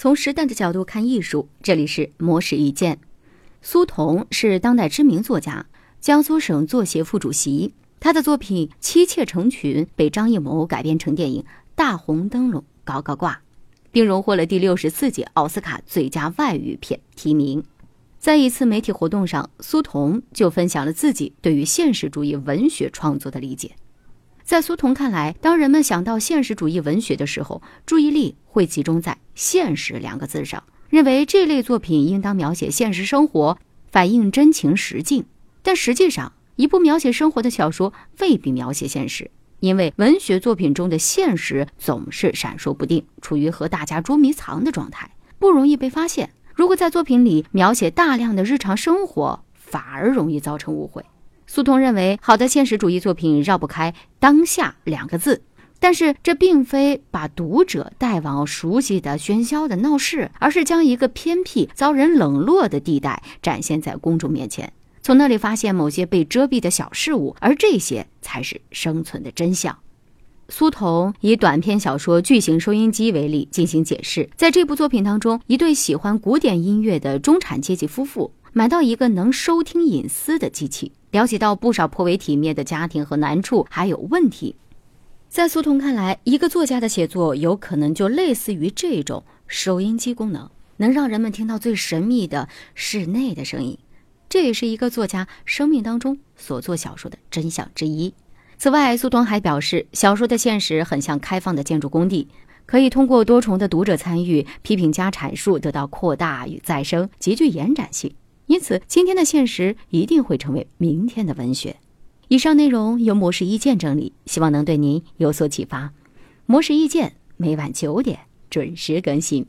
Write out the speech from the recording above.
从时代的角度看艺术，这里是魔石意见。苏童是当代知名作家，江苏省作协副主席。他的作品《妻妾成群》被张艺谋改编成电影《大红灯笼高高挂》，并荣获了第六十四届奥斯卡最佳外语片提名。在一次媒体活动上，苏童就分享了自己对于现实主义文学创作的理解。在苏童看来，当人们想到现实主义文学的时候，注意力会集中在“现实”两个字上，认为这类作品应当描写现实生活，反映真情实境。但实际上，一部描写生活的小说未必描写现实，因为文学作品中的现实总是闪烁不定，处于和大家捉迷藏的状态，不容易被发现。如果在作品里描写大量的日常生活，反而容易造成误会。苏童认为，好的现实主义作品绕不开“当下”两个字，但是这并非把读者带往熟悉的喧嚣的闹市，而是将一个偏僻、遭人冷落的地带展现在公众面前，从那里发现某些被遮蔽的小事物，而这些才是生存的真相。苏童以短篇小说《巨型收音机》为例进行解释，在这部作品当中，一对喜欢古典音乐的中产阶级夫妇。买到一个能收听隐私的机器，了解到不少颇为体面的家庭和难处还有问题。在苏童看来，一个作家的写作有可能就类似于这种收音机功能，能让人们听到最神秘的室内的声音。这也是一个作家生命当中所做小说的真相之一。此外，苏童还表示，小说的现实很像开放的建筑工地，可以通过多重的读者参与、批评加阐述得到扩大与再生，极具延展性。因此，今天的现实一定会成为明天的文学。以上内容由模式意见整理，希望能对您有所启发。模式意见每晚九点准时更新。